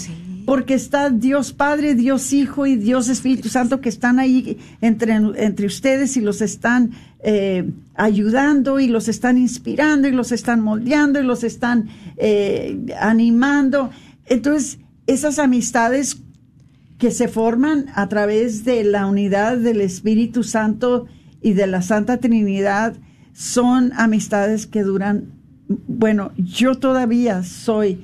Porque está Dios Padre, Dios Hijo y Dios Espíritu Santo que están ahí entre, entre ustedes y los están eh, ayudando y los están inspirando y los están moldeando y los están eh, animando. Entonces, esas amistades que se forman a través de la unidad del Espíritu Santo y de la Santa Trinidad son amistades que duran, bueno, yo todavía soy,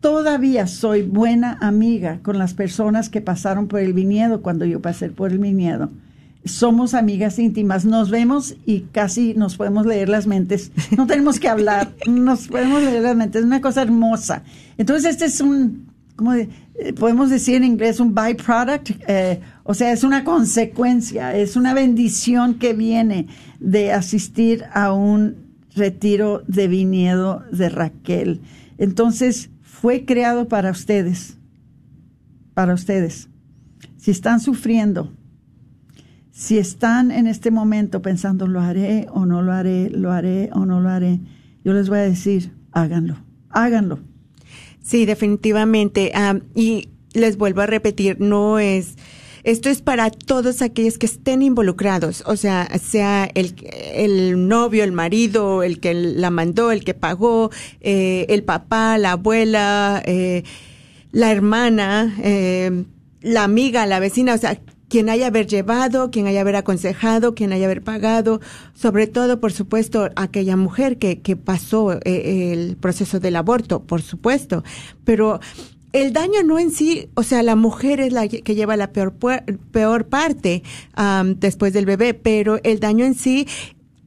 todavía soy buena amiga con las personas que pasaron por el viñedo cuando yo pasé por el viñedo. Somos amigas íntimas, nos vemos y casi nos podemos leer las mentes. No tenemos que hablar, nos podemos leer las mentes, es una cosa hermosa. Entonces, este es un, como eh, podemos decir en inglés, un byproduct, eh, o sea, es una consecuencia, es una bendición que viene de asistir a un retiro de viñedo de Raquel. Entonces, fue creado para ustedes, para ustedes. Si están sufriendo, si están en este momento pensando, lo haré o no lo haré, lo haré o no lo haré, yo les voy a decir, háganlo, háganlo Sí, definitivamente. Y les vuelvo a repetir, no es, esto es para todos aquellos que estén involucrados, o sea, sea el, el novio, el marido, el que la mandó, el que pagó, eh, el papá, la abuela, eh, la hermana, eh, la amiga, la vecina, o sea, quien haya haber llevado, quien haya haber aconsejado, quien haya haber pagado, sobre todo, por supuesto, aquella mujer que, que pasó eh, el proceso del aborto, por supuesto, pero el daño no en sí, o sea, la mujer es la que lleva la peor, peor parte después del bebé, pero el daño en sí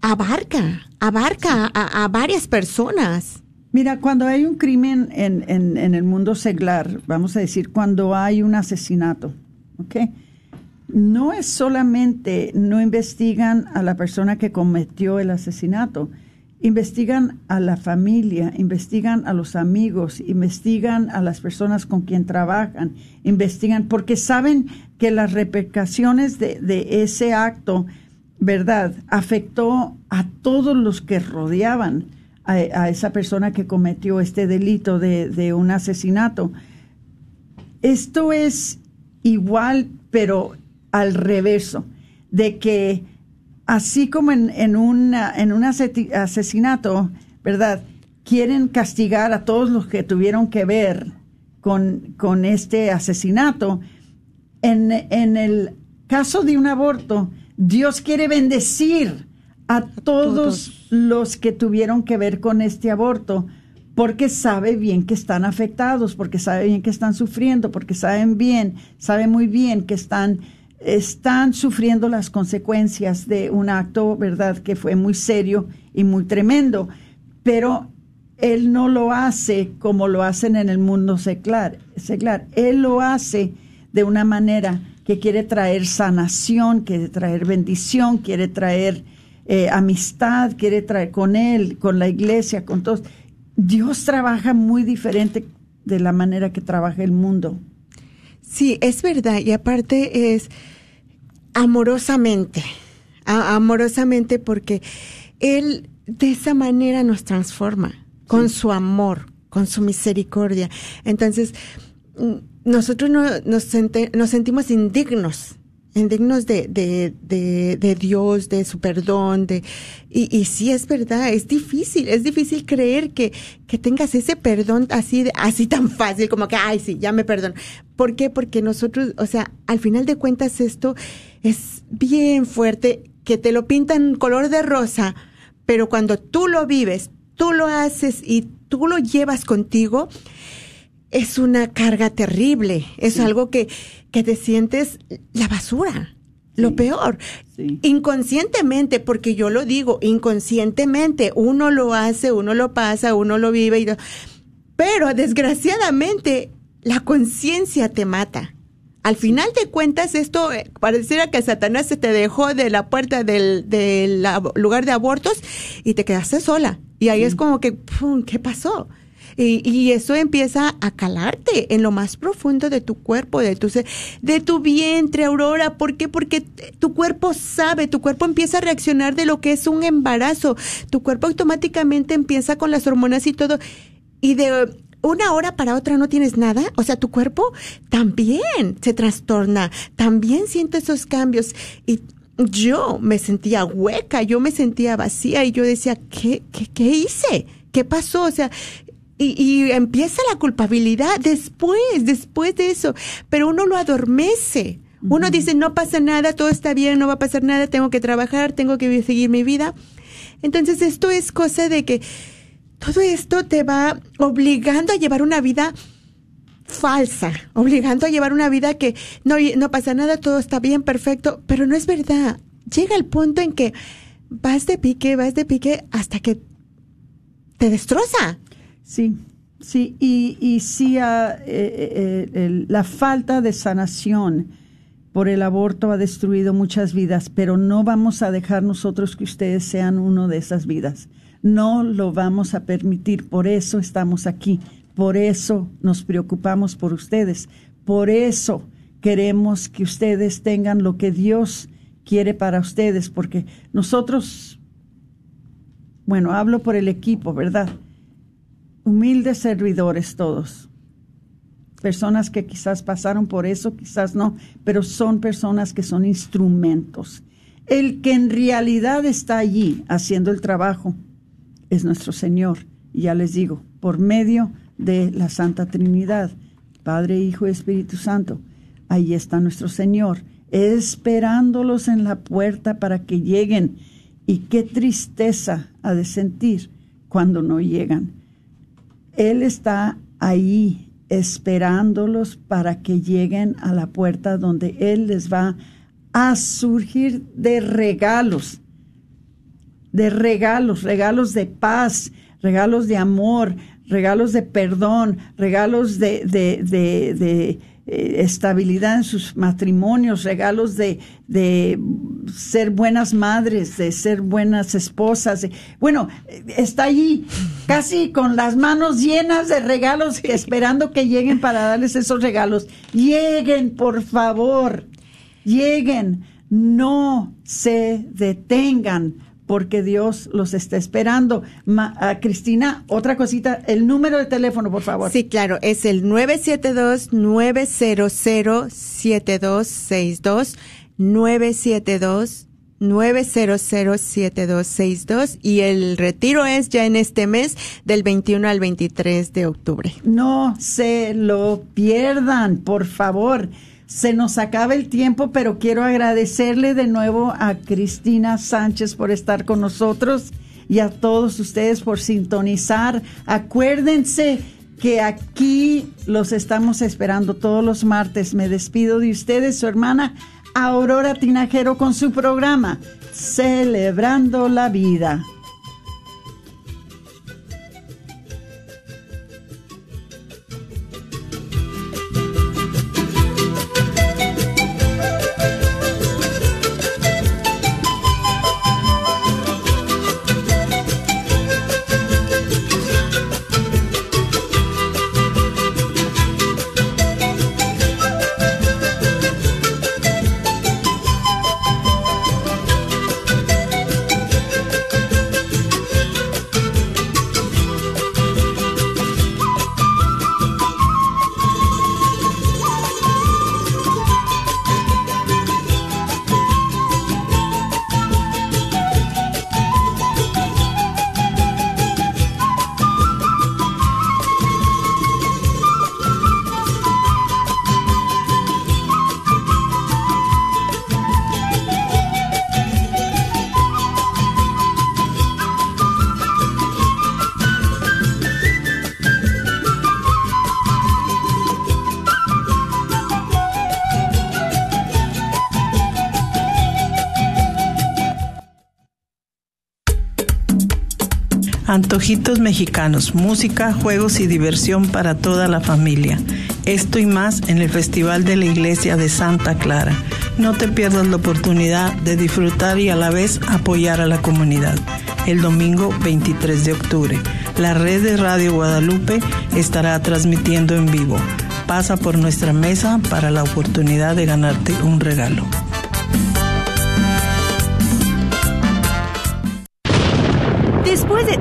abarca, abarca a, varias personas. Mira, cuando hay un crimen en, en, en, el mundo seglar, vamos a decir, cuando hay un asesinato, ¿ok? No es solamente no investigan a la persona que cometió el asesinato, investigan a la familia, investigan a los amigos, investigan a las personas con quien trabajan, investigan, porque saben que las repercusiones de, ese acto, ¿verdad?, afectó a todos los que rodeaban a, esa persona que cometió este delito de, un asesinato. Esto es igual, pero al reverso, de que así como en, en, una, en un asesinato, ¿verdad? Quieren castigar a todos los que tuvieron que ver con, con este asesinato. En, en, el caso de un aborto, Dios quiere bendecir a, todos, los que tuvieron que ver con este aborto, porque sabe bien que están afectados, porque sabe bien que están sufriendo, porque saben bien, sabe muy bien que están están sufriendo las consecuencias de un acto, ¿verdad?, que fue muy serio y muy tremendo, pero él no lo hace como lo hacen en el mundo secular. secular. Él lo hace de una manera que quiere traer sanación, quiere traer bendición, quiere traer eh, amistad, quiere traer con él, con la iglesia, con todos. Dios trabaja muy diferente de la manera que trabaja el mundo. Sí, es verdad. Y aparte es amorosamente, amorosamente porque Él de esa manera nos transforma, con su amor, con su misericordia. Entonces, nosotros no, nos, nos sentimos indignos indignos de, de, de, de, Dios, de su perdón, de, y, y sí es verdad, es difícil, es difícil creer que, que tengas ese perdón así, de, así tan fácil, como que, ay, sí, ya me perdono. ¿Por qué? Porque nosotros, o sea, al final de cuentas esto es bien fuerte, que te lo pintan color de rosa, pero cuando tú lo vives, tú lo haces y tú lo llevas contigo, es una carga terrible, es algo que, que te sientes la basura, lo peor, inconscientemente, porque yo lo digo, inconscientemente, uno lo hace, uno lo pasa, uno lo vive, y, pero desgraciadamente la conciencia te mata. Al final de cuentas, esto eh, pareciera que Satanás se te dejó de la puerta del, del lugar de abortos y te quedaste sola. Y ahí es como que, ¡pum! ¿qué pasó? Y, y, eso empieza a calarte en lo más profundo de tu cuerpo, de tu, de tu vientre, Aurora. ¿Por qué? Porque tu cuerpo sabe, tu cuerpo empieza a reaccionar de lo que es un embarazo. Tu cuerpo automáticamente empieza con las hormonas y todo. Y de una hora para otra no tienes nada, o sea, tu cuerpo también se trastorna, también siente esos cambios y yo me sentía hueca, yo me sentía vacía y yo decía, ¿qué, qué, qué hice? ¿Qué pasó? O sea, y, y, empieza la culpabilidad después, después de eso, pero uno lo adormece. Uno dice, no pasa nada, todo está bien, no va a pasar nada, tengo que trabajar, tengo que seguir mi vida. Entonces esto es cosa de que todo esto te va obligando a llevar una vida falsa, obligando a llevar una vida que no, no pasa nada, todo está bien, perfecto, pero no es verdad. Llega el punto en que vas de pique, vas de pique hasta que te destroza. Sí, sí, y, y sí, ah, eh, eh, la falta de sanación por el aborto ha destruido muchas vidas, pero no vamos a dejar nosotros que ustedes sean uno de esas vidas. No lo vamos a permitir, por eso estamos aquí, por eso nos preocupamos por ustedes, por eso queremos que ustedes tengan lo que Dios quiere para ustedes, porque nosotros, bueno, hablo por el equipo, ¿verdad? humildes servidores todos. Personas que quizás pasaron por eso, quizás no, pero son personas que son instrumentos. El que en realidad está allí haciendo el trabajo es nuestro Señor. Y ya les digo, por medio de la Santa Trinidad, Padre, Hijo y Espíritu Santo, ahí está nuestro Señor, esperándolos en la puerta para que lleguen. Y qué tristeza ha de sentir cuando no llegan. Él está ahí esperándolos para que lleguen a la puerta donde Él les va a surgir de regalos, de regalos, regalos de paz, regalos de amor, regalos de perdón, regalos de, de, de, eh, estabilidad en sus matrimonios, regalos de, de ser buenas madres, de ser buenas esposas. Bueno, está allí casi con las manos llenas de regalos, esperando que lleguen para darles esos regalos. Lleguen, por favor, lleguen, no se detengan porque Dios los está esperando. Ah, Cristina, otra cosita, el número de teléfono, por favor. Sí, claro, es el 972-900-7262, 972 9007262 y el retiro es ya en este mes del 21 al 23 de octubre. No se lo pierdan, por favor se nos acaba el tiempo, pero quiero agradecerle de nuevo a Cristina Sánchez por estar con nosotros y a todos ustedes por sintonizar. Acuérdense que aquí los estamos esperando todos los martes. Me despido de ustedes, su hermana Aurora Tinajero con su programa Celebrando la Vida. Antojitos mexicanos, música, juegos y diversión para toda la familia. Esto y más en el Festival de la Iglesia de Santa Clara. No te pierdas la oportunidad de disfrutar y a la vez apoyar a la comunidad. El domingo 23 de octubre, la red de Radio Guadalupe estará transmitiendo en vivo. Pasa por nuestra mesa para la oportunidad de ganarte un regalo.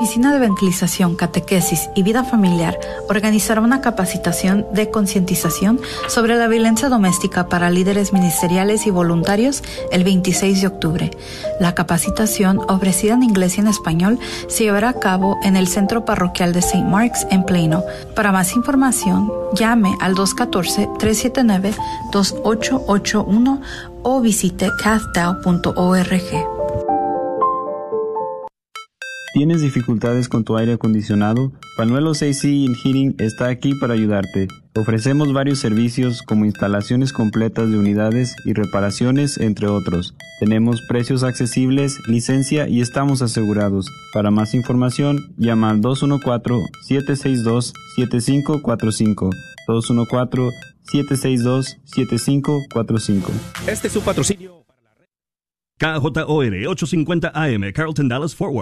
Oficina de Evangelización, Catequesis y Vida Familiar organizará una capacitación de concientización sobre la violencia doméstica para líderes ministeriales y voluntarios el 26 de octubre. La capacitación, ofrecida en inglés y en español, se llevará a cabo en el Centro Parroquial de St. Mark's en Plano. Para más información, llame al 214-379-2881 o visite cathdow.org. ¿Tienes dificultades con tu aire acondicionado? Panuelos AC Heating está aquí para ayudarte. Ofrecemos varios servicios como instalaciones completas de unidades y reparaciones, entre otros. Tenemos precios accesibles, licencia y estamos asegurados. Para más información, llama al 214-762-7545. 214-762-7545. Este es su patrocinio. KJOR 850 AM, Carlton Dallas Forward.